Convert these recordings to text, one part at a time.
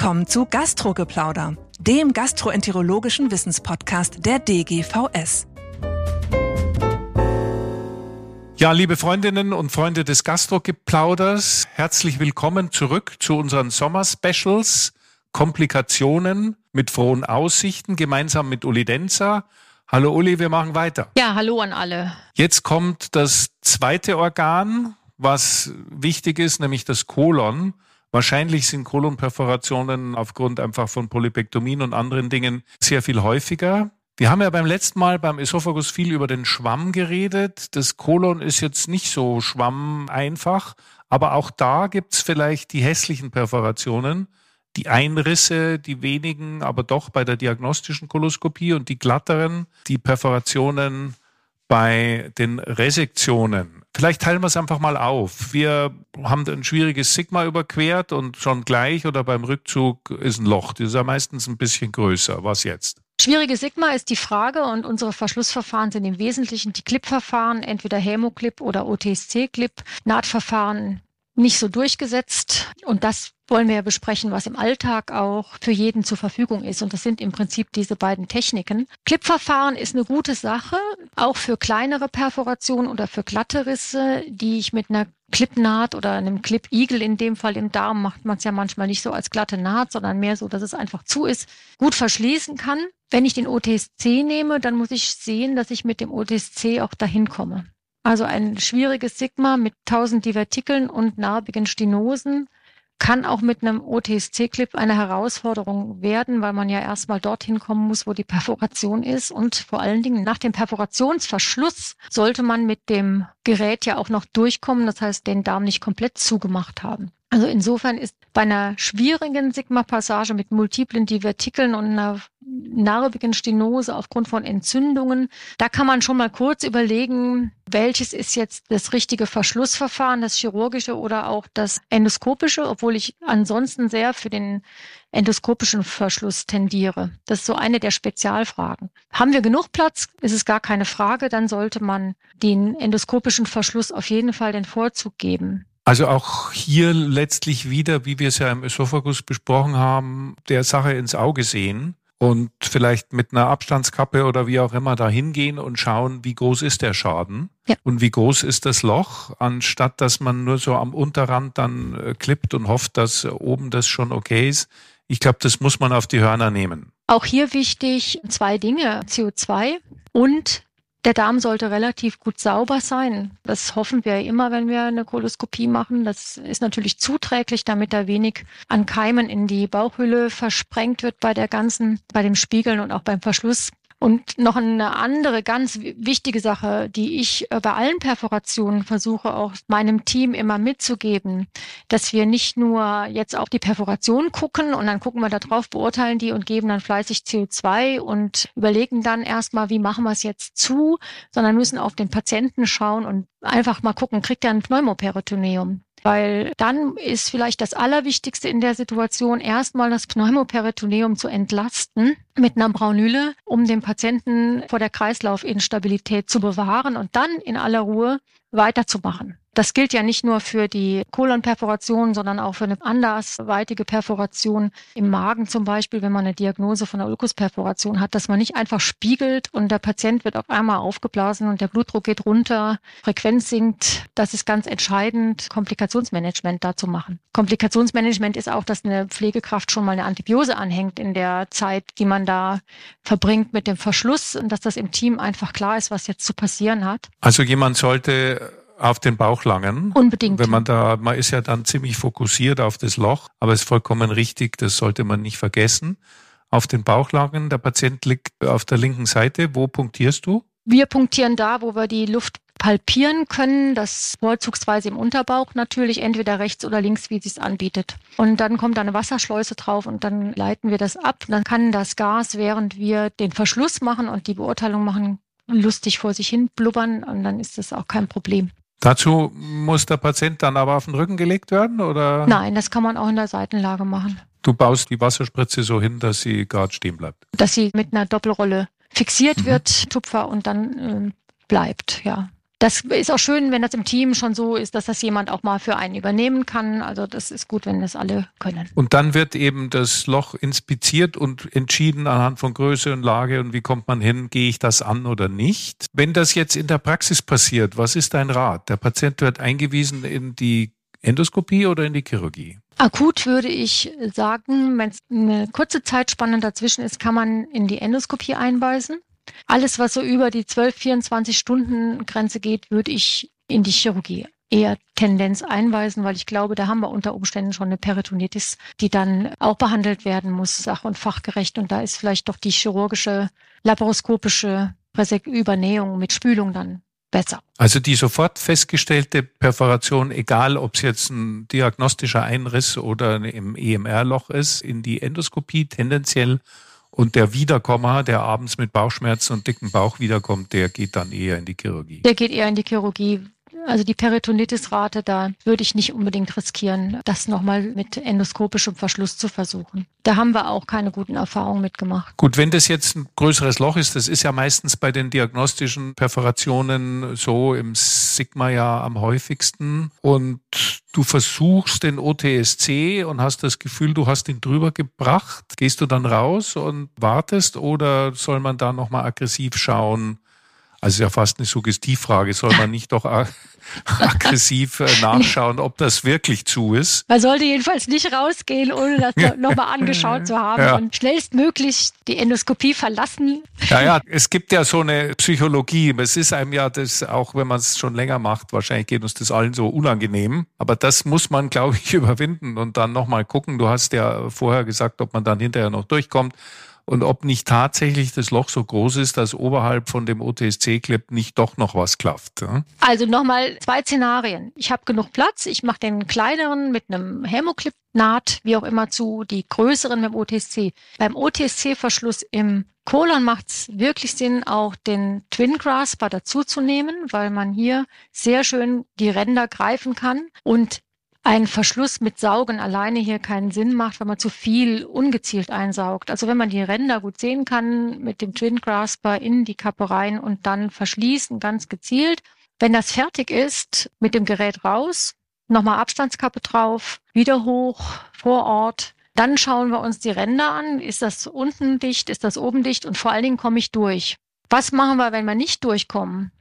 Willkommen zu Gastrogeplauder, dem gastroenterologischen Wissenspodcast der DGVS. Ja, liebe Freundinnen und Freunde des Gastrogeplauders, herzlich willkommen zurück zu unseren Sommer-Specials. Komplikationen mit frohen Aussichten, gemeinsam mit Uli Denzer. Hallo Uli, wir machen weiter. Ja, hallo an alle. Jetzt kommt das zweite Organ, was wichtig ist, nämlich das Kolon. Wahrscheinlich sind Kolonperforationen aufgrund einfach von Polypektomien und anderen Dingen sehr viel häufiger. Wir haben ja beim letzten Mal beim Esophagus viel über den Schwamm geredet. Das Kolon ist jetzt nicht so schwammeinfach, aber auch da gibt's vielleicht die hässlichen Perforationen, die Einrisse, die wenigen, aber doch bei der diagnostischen Koloskopie und die glatteren, die Perforationen bei den Resektionen. Vielleicht teilen wir es einfach mal auf. Wir haben ein schwieriges Sigma überquert und schon gleich oder beim Rückzug ist ein Loch. Das ist ja meistens ein bisschen größer. Was jetzt? Schwierige Sigma ist die Frage und unsere Verschlussverfahren sind im Wesentlichen die Clip-Verfahren, entweder Hämoclip oder OTSC-Clip. Nahtverfahren nicht so durchgesetzt. Und das wollen wir ja besprechen, was im Alltag auch für jeden zur Verfügung ist. Und das sind im Prinzip diese beiden Techniken. Clipverfahren ist eine gute Sache, auch für kleinere Perforationen oder für glatte Risse, die ich mit einer Clipnaht oder einem Clip-Igel in dem Fall im Darm macht man es ja manchmal nicht so als glatte Naht, sondern mehr so, dass es einfach zu ist, gut verschließen kann. Wenn ich den OTSC nehme, dann muss ich sehen, dass ich mit dem OTSC auch dahin komme. Also ein schwieriges Sigma mit tausend Divertikeln und narbigen Stenosen kann auch mit einem OTSC-Clip eine Herausforderung werden, weil man ja erstmal dorthin kommen muss, wo die Perforation ist. Und vor allen Dingen nach dem Perforationsverschluss sollte man mit dem Gerät ja auch noch durchkommen, das heißt den Darm nicht komplett zugemacht haben. Also insofern ist bei einer schwierigen Sigma-Passage mit multiplen Divertikeln und einer narbigen Stenose aufgrund von Entzündungen, da kann man schon mal kurz überlegen, welches ist jetzt das richtige Verschlussverfahren, das chirurgische oder auch das endoskopische, obwohl ich ansonsten sehr für den endoskopischen Verschluss tendiere. Das ist so eine der Spezialfragen. Haben wir genug Platz? Ist es gar keine Frage. Dann sollte man den endoskopischen Verschluss auf jeden Fall den Vorzug geben. Also auch hier letztlich wieder, wie wir es ja im Esophagus besprochen haben, der Sache ins Auge sehen und vielleicht mit einer Abstandskappe oder wie auch immer da hingehen und schauen, wie groß ist der Schaden ja. und wie groß ist das Loch, anstatt dass man nur so am Unterrand dann äh, klippt und hofft, dass oben das schon okay ist. Ich glaube, das muss man auf die Hörner nehmen. Auch hier wichtig zwei Dinge, CO2 und der Darm sollte relativ gut sauber sein. Das hoffen wir immer, wenn wir eine Koloskopie machen. Das ist natürlich zuträglich, damit da wenig an Keimen in die Bauchhülle versprengt wird bei der ganzen, bei dem Spiegeln und auch beim Verschluss. Und noch eine andere ganz wichtige Sache, die ich äh, bei allen Perforationen versuche, auch meinem Team immer mitzugeben, dass wir nicht nur jetzt auf die Perforation gucken und dann gucken wir da drauf, beurteilen die und geben dann fleißig CO2 und überlegen dann erstmal, wie machen wir es jetzt zu, sondern müssen auf den Patienten schauen und einfach mal gucken, kriegt er ein Pneumoperitoneum? Weil dann ist vielleicht das Allerwichtigste in der Situation, erstmal das Pneumoperitoneum zu entlasten mit einer Braunüle, um den Patienten vor der Kreislaufinstabilität zu bewahren und dann in aller Ruhe weiterzumachen. Das gilt ja nicht nur für die Kolonperforation, sondern auch für eine andersweitige Perforation im Magen zum Beispiel, wenn man eine Diagnose von einer Ulkusperforation hat, dass man nicht einfach spiegelt und der Patient wird auf einmal aufgeblasen und der Blutdruck geht runter, Frequenz sinkt. Das ist ganz entscheidend, Komplikationsmanagement da zu machen. Komplikationsmanagement ist auch, dass eine Pflegekraft schon mal eine Antibiose anhängt in der Zeit, die man da verbringt mit dem Verschluss und dass das im Team einfach klar ist, was jetzt zu passieren hat. Also jemand sollte auf den Bauch langen. Unbedingt. Wenn man da, man ist ja dann ziemlich fokussiert auf das Loch, aber es ist vollkommen richtig, das sollte man nicht vergessen. Auf den Bauch langen, der Patient liegt auf der linken Seite. Wo punktierst du? Wir punktieren da, wo wir die Luft palpieren können, das vorzugsweise im Unterbauch natürlich, entweder rechts oder links, wie es anbietet. Und dann kommt da eine Wasserschleuse drauf und dann leiten wir das ab. Dann kann das Gas, während wir den Verschluss machen und die Beurteilung machen, lustig vor sich hin blubbern und dann ist das auch kein Problem. Dazu muss der Patient dann aber auf den Rücken gelegt werden, oder? Nein, das kann man auch in der Seitenlage machen. Du baust die Wasserspritze so hin, dass sie gerade stehen bleibt. Dass sie mit einer Doppelrolle fixiert mhm. wird, Tupfer, und dann äh, bleibt, ja. Das ist auch schön, wenn das im Team schon so ist, dass das jemand auch mal für einen übernehmen kann. Also das ist gut, wenn das alle können. Und dann wird eben das Loch inspiziert und entschieden anhand von Größe und Lage und wie kommt man hin, gehe ich das an oder nicht. Wenn das jetzt in der Praxis passiert, was ist dein Rat? Der Patient wird eingewiesen in die Endoskopie oder in die Chirurgie? Akut würde ich sagen, wenn es eine kurze Zeitspanne dazwischen ist, kann man in die Endoskopie einweisen. Alles, was so über die 12, 24 Stunden Grenze geht, würde ich in die Chirurgie eher Tendenz einweisen, weil ich glaube, da haben wir unter Umständen schon eine Peritonitis, die dann auch behandelt werden muss, sach- und fachgerecht. Und da ist vielleicht doch die chirurgische, laparoskopische Übernähung mit Spülung dann besser. Also die sofort festgestellte Perforation, egal ob es jetzt ein diagnostischer Einriss oder im EMR-Loch ist, in die Endoskopie tendenziell und der Wiederkommer, der abends mit Bauchschmerzen und dicken Bauch wiederkommt, der geht dann eher in die Chirurgie. Der geht eher in die Chirurgie, also die Peritonitis-Rate, da würde ich nicht unbedingt riskieren, das nochmal mit endoskopischem Verschluss zu versuchen. Da haben wir auch keine guten Erfahrungen mitgemacht. Gut, wenn das jetzt ein größeres Loch ist, das ist ja meistens bei den diagnostischen Perforationen so im Sigma ja am häufigsten und du versuchst den OTSC und hast das Gefühl, du hast ihn drüber gebracht, gehst du dann raus und wartest oder soll man da nochmal aggressiv schauen? Also ja fast eine Suggestivfrage. Soll man nicht doch aggressiv äh, nachschauen, ob das wirklich zu ist? Man sollte jedenfalls nicht rausgehen, ohne das nochmal angeschaut zu haben ja. und schnellstmöglich die Endoskopie verlassen. Ja, ja, es gibt ja so eine Psychologie. Es ist einem ja das, auch wenn man es schon länger macht, wahrscheinlich geht uns das allen so unangenehm. Aber das muss man, glaube ich, überwinden und dann nochmal gucken. Du hast ja vorher gesagt, ob man dann hinterher noch durchkommt und ob nicht tatsächlich das Loch so groß ist, dass oberhalb von dem OTSC-Clip nicht doch noch was klafft. Ja? Also nochmal zwei Szenarien. Ich habe genug Platz, ich mache den kleineren mit einem Hämoclip Naht, wie auch immer zu, die größeren mit dem OTSC. Beim OTSC-Verschluss im Kolon macht es wirklich Sinn, auch den Twin Grasper dazuzunehmen, weil man hier sehr schön die Ränder greifen kann und ein Verschluss mit Saugen alleine hier keinen Sinn macht, wenn man zu viel ungezielt einsaugt. Also wenn man die Ränder gut sehen kann, mit dem Twin Grasper in die Kappe rein und dann verschließen, ganz gezielt. Wenn das fertig ist, mit dem Gerät raus, nochmal Abstandskappe drauf, wieder hoch, vor Ort. Dann schauen wir uns die Ränder an. Ist das unten dicht? Ist das oben dicht? Und vor allen Dingen komme ich durch. Was machen wir, wenn wir nicht durchkommen?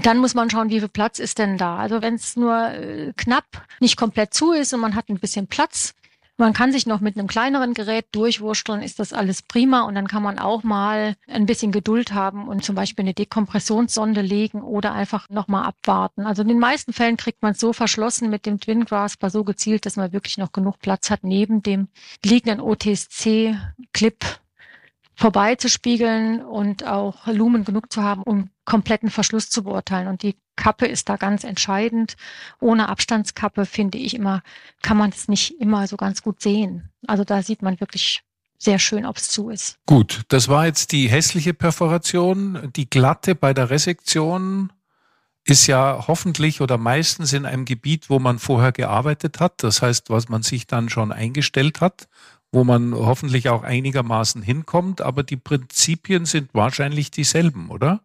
Dann muss man schauen, wie viel Platz ist denn da. Also wenn es nur äh, knapp nicht komplett zu ist und man hat ein bisschen Platz, man kann sich noch mit einem kleineren Gerät durchwursteln, ist das alles prima und dann kann man auch mal ein bisschen Geduld haben und zum Beispiel eine Dekompressionssonde legen oder einfach nochmal abwarten. Also in den meisten Fällen kriegt man es so verschlossen mit dem Twin Grasper so gezielt, dass man wirklich noch genug Platz hat neben dem liegenden OTSC-Clip vorbeizuspiegeln und auch Lumen genug zu haben, um kompletten Verschluss zu beurteilen. Und die Kappe ist da ganz entscheidend. Ohne Abstandskappe, finde ich immer, kann man es nicht immer so ganz gut sehen. Also da sieht man wirklich sehr schön, ob es zu ist. Gut, das war jetzt die hässliche Perforation. Die glatte bei der Resektion ist ja hoffentlich oder meistens in einem Gebiet, wo man vorher gearbeitet hat. Das heißt, was man sich dann schon eingestellt hat wo man hoffentlich auch einigermaßen hinkommt, aber die Prinzipien sind wahrscheinlich dieselben, oder?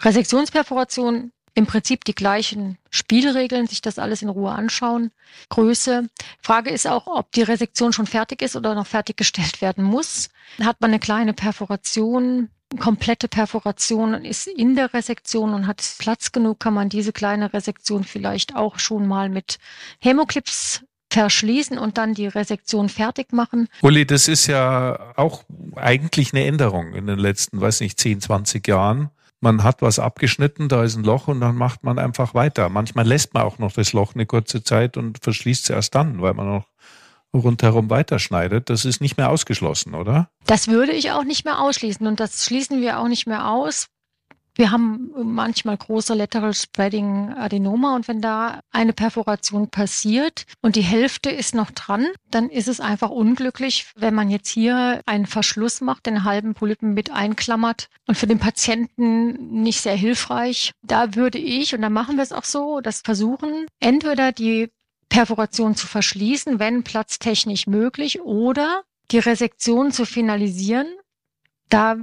Resektionsperforation im Prinzip die gleichen Spielregeln, sich das alles in Ruhe anschauen. Größe. Frage ist auch, ob die Resektion schon fertig ist oder noch fertiggestellt werden muss. Hat man eine kleine Perforation, komplette Perforation ist in der Resektion und hat Platz genug, kann man diese kleine Resektion vielleicht auch schon mal mit Hämoclips verschließen und dann die Resektion fertig machen. Uli, das ist ja auch eigentlich eine Änderung in den letzten, weiß nicht, 10, 20 Jahren. Man hat was abgeschnitten, da ist ein Loch und dann macht man einfach weiter. Manchmal lässt man auch noch das Loch eine kurze Zeit und verschließt es erst dann, weil man noch rundherum weiterschneidet. Das ist nicht mehr ausgeschlossen, oder? Das würde ich auch nicht mehr ausschließen und das schließen wir auch nicht mehr aus, wir haben manchmal große Lateral Spreading Adenoma und wenn da eine Perforation passiert und die Hälfte ist noch dran, dann ist es einfach unglücklich, wenn man jetzt hier einen Verschluss macht, den halben Polypen mit einklammert und für den Patienten nicht sehr hilfreich. Da würde ich, und da machen wir es auch so, das versuchen, entweder die Perforation zu verschließen, wenn platztechnisch möglich, oder die Resektion zu finalisieren. Da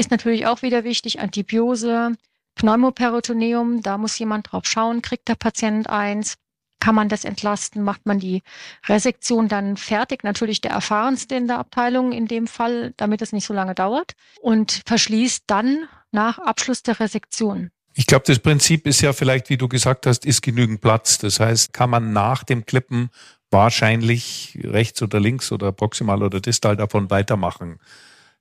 ist natürlich auch wieder wichtig, Antibiose, Pneumoperitoneum, da muss jemand drauf schauen, kriegt der Patient eins, kann man das entlasten, macht man die Resektion dann fertig, natürlich der erfahrenste in der Abteilung in dem Fall, damit es nicht so lange dauert und verschließt dann nach Abschluss der Resektion. Ich glaube, das Prinzip ist ja vielleicht, wie du gesagt hast, ist genügend Platz. Das heißt, kann man nach dem Klippen wahrscheinlich rechts oder links oder proximal oder distal davon weitermachen.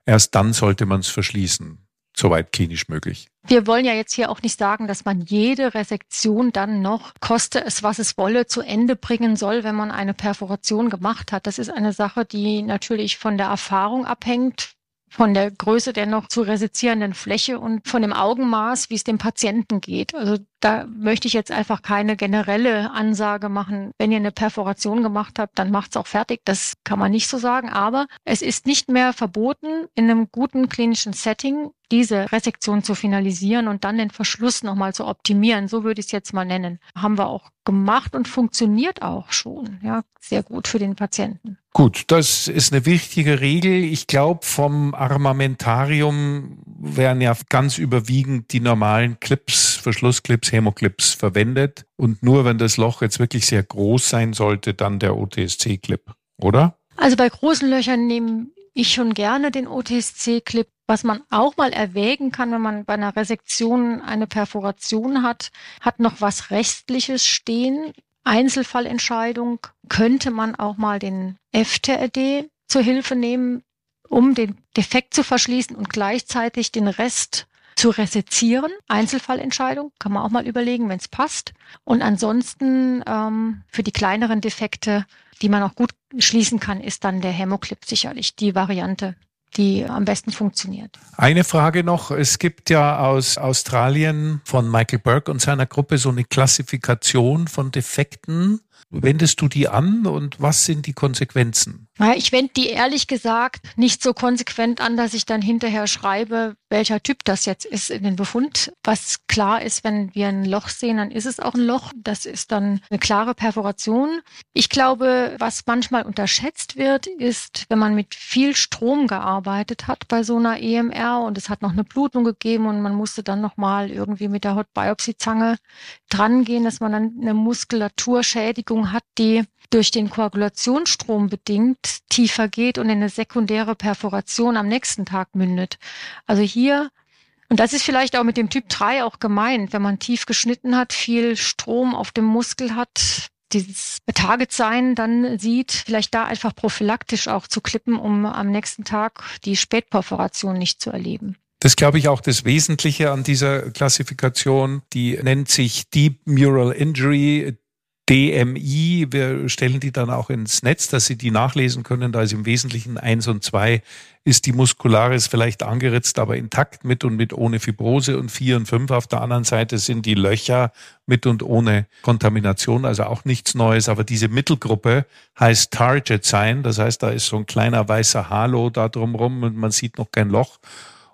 Erst dann sollte man es verschließen soweit klinisch möglich. Wir wollen ja jetzt hier auch nicht sagen, dass man jede Resektion dann noch, koste es, was es wolle, zu Ende bringen soll, wenn man eine Perforation gemacht hat. Das ist eine Sache, die natürlich von der Erfahrung abhängt, von der Größe der noch zu resizierenden Fläche und von dem Augenmaß, wie es dem Patienten geht. Also da möchte ich jetzt einfach keine generelle Ansage machen. Wenn ihr eine Perforation gemacht habt, dann macht's auch fertig. Das kann man nicht so sagen. Aber es ist nicht mehr verboten, in einem guten klinischen Setting diese Resektion zu finalisieren und dann den Verschluss nochmal zu optimieren. So würde ich es jetzt mal nennen. Haben wir auch gemacht und funktioniert auch schon. Ja, sehr gut für den Patienten. Gut, das ist eine wichtige Regel. Ich glaube, vom Armamentarium werden ja ganz überwiegend die normalen Clips, Verschlussclips, Hämoclips verwendet. Und nur wenn das Loch jetzt wirklich sehr groß sein sollte, dann der OTSC-Clip, oder? Also bei großen Löchern nehme ich schon gerne den OTSC-Clip. Was man auch mal erwägen kann, wenn man bei einer Resektion eine Perforation hat, hat noch was Rechtliches stehen. Einzelfallentscheidung könnte man auch mal den FTRD zur Hilfe nehmen, um den Defekt zu verschließen und gleichzeitig den Rest zu resezieren. Einzelfallentscheidung kann man auch mal überlegen, wenn es passt. Und ansonsten ähm, für die kleineren Defekte, die man auch gut schließen kann, ist dann der Hämoclip sicherlich die Variante, die am besten funktioniert. Eine Frage noch. Es gibt ja aus Australien von Michael Burke und seiner Gruppe so eine Klassifikation von Defekten. Wendest du die an und was sind die Konsequenzen? Ich wende die ehrlich gesagt nicht so konsequent an, dass ich dann hinterher schreibe, welcher Typ das jetzt ist in den Befund. Was klar ist, wenn wir ein Loch sehen, dann ist es auch ein Loch. Das ist dann eine klare Perforation. Ich glaube, was manchmal unterschätzt wird, ist, wenn man mit viel Strom gearbeitet hat bei so einer EMR und es hat noch eine Blutung gegeben und man musste dann nochmal irgendwie mit der Hot Biopsy Zange drangehen, dass man dann eine Muskulaturschädigung hat, die durch den Koagulationsstrom bedingt tiefer geht und in eine sekundäre Perforation am nächsten Tag mündet. Also hier, und das ist vielleicht auch mit dem Typ 3 auch gemeint, wenn man tief geschnitten hat, viel Strom auf dem Muskel hat, dieses Target sein dann sieht, vielleicht da einfach prophylaktisch auch zu klippen, um am nächsten Tag die Spätperforation nicht zu erleben. Das glaube ich auch das Wesentliche an dieser Klassifikation. Die nennt sich Deep Mural Injury. DMI, wir stellen die dann auch ins Netz, dass Sie die nachlesen können. Da ist im Wesentlichen eins und zwei ist die Muscularis vielleicht angeritzt, aber intakt mit und mit ohne Fibrose und vier und fünf auf der anderen Seite sind die Löcher mit und ohne Kontamination, also auch nichts Neues. Aber diese Mittelgruppe heißt Target Sign, das heißt, da ist so ein kleiner weißer Halo da drumrum und man sieht noch kein Loch.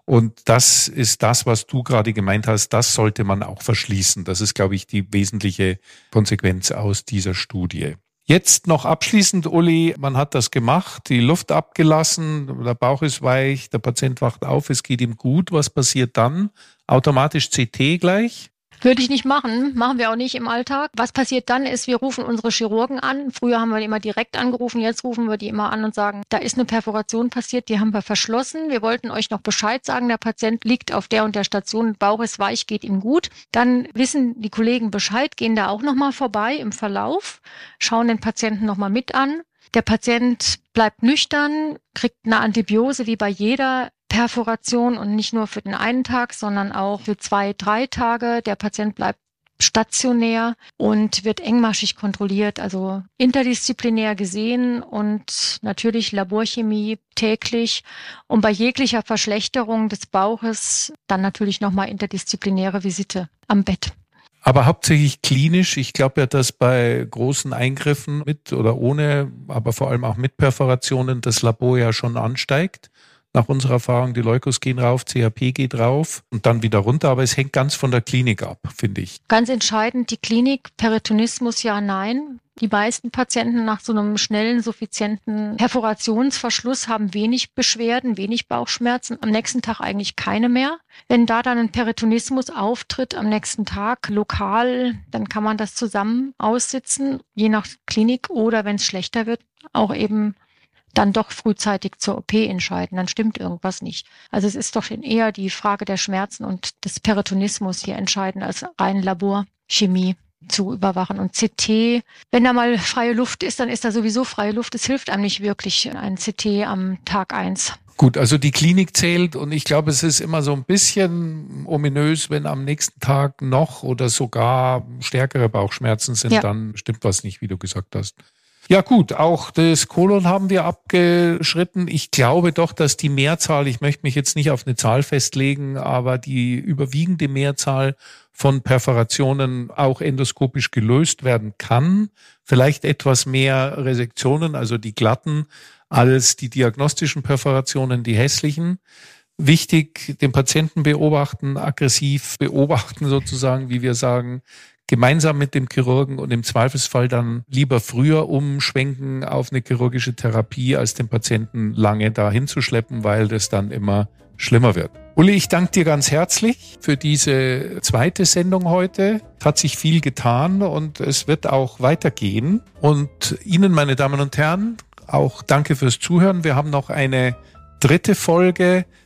Und das ist das, was du gerade gemeint hast, das sollte man auch verschließen. Das ist, glaube ich, die wesentliche Konsequenz aus dieser Studie. Jetzt noch abschließend, Uli, man hat das gemacht, die Luft abgelassen, der Bauch ist weich, der Patient wacht auf, es geht ihm gut. Was passiert dann? Automatisch CT gleich? Würde ich nicht machen, machen wir auch nicht im Alltag. Was passiert dann ist, wir rufen unsere Chirurgen an. Früher haben wir die immer direkt angerufen, jetzt rufen wir die immer an und sagen, da ist eine Perforation passiert, die haben wir verschlossen. Wir wollten euch noch Bescheid sagen, der Patient liegt auf der und der Station, Bauch ist weich, geht ihm gut. Dann wissen die Kollegen Bescheid, gehen da auch nochmal vorbei im Verlauf, schauen den Patienten nochmal mit an. Der Patient bleibt nüchtern, kriegt eine Antibiose wie bei jeder Perforation und nicht nur für den einen Tag, sondern auch für zwei, drei Tage. Der Patient bleibt stationär und wird engmaschig kontrolliert, also interdisziplinär gesehen und natürlich Laborchemie täglich und bei jeglicher Verschlechterung des Bauches dann natürlich nochmal interdisziplinäre Visite am Bett. Aber hauptsächlich klinisch. Ich glaube ja, dass bei großen Eingriffen mit oder ohne, aber vor allem auch mit Perforationen das Labor ja schon ansteigt nach unserer Erfahrung. Die Leukos gehen rauf, CHP geht rauf und dann wieder runter. Aber es hängt ganz von der Klinik ab, finde ich. Ganz entscheidend die Klinik, Peritonismus ja, nein. Die meisten Patienten nach so einem schnellen, suffizienten Perforationsverschluss haben wenig Beschwerden, wenig Bauchschmerzen, am nächsten Tag eigentlich keine mehr. Wenn da dann ein Peritonismus auftritt am nächsten Tag lokal, dann kann man das zusammen aussitzen, je nach Klinik oder wenn es schlechter wird, auch eben dann doch frühzeitig zur OP entscheiden, dann stimmt irgendwas nicht. Also es ist doch eher die Frage der Schmerzen und des Peritonismus hier entscheidend als rein Laborchemie zu überwachen. Und CT, wenn da mal freie Luft ist, dann ist da sowieso freie Luft. Es hilft einem nicht wirklich ein CT am Tag eins. Gut, also die Klinik zählt und ich glaube, es ist immer so ein bisschen ominös, wenn am nächsten Tag noch oder sogar stärkere Bauchschmerzen sind, ja. dann stimmt was nicht, wie du gesagt hast. Ja gut, auch das Kolon haben wir abgeschritten. Ich glaube doch, dass die Mehrzahl, ich möchte mich jetzt nicht auf eine Zahl festlegen, aber die überwiegende Mehrzahl von Perforationen auch endoskopisch gelöst werden kann. Vielleicht etwas mehr Resektionen, also die glatten, als die diagnostischen Perforationen, die hässlichen. Wichtig, den Patienten beobachten, aggressiv beobachten sozusagen, wie wir sagen, gemeinsam mit dem Chirurgen und im Zweifelsfall dann lieber früher umschwenken auf eine chirurgische Therapie, als den Patienten lange dahin zu schleppen, weil das dann immer schlimmer wird. Uli, ich danke dir ganz herzlich für diese zweite Sendung heute. Es hat sich viel getan und es wird auch weitergehen. Und Ihnen, meine Damen und Herren, auch danke fürs Zuhören. Wir haben noch eine dritte Folge,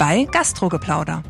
bei Gastrogeplauder.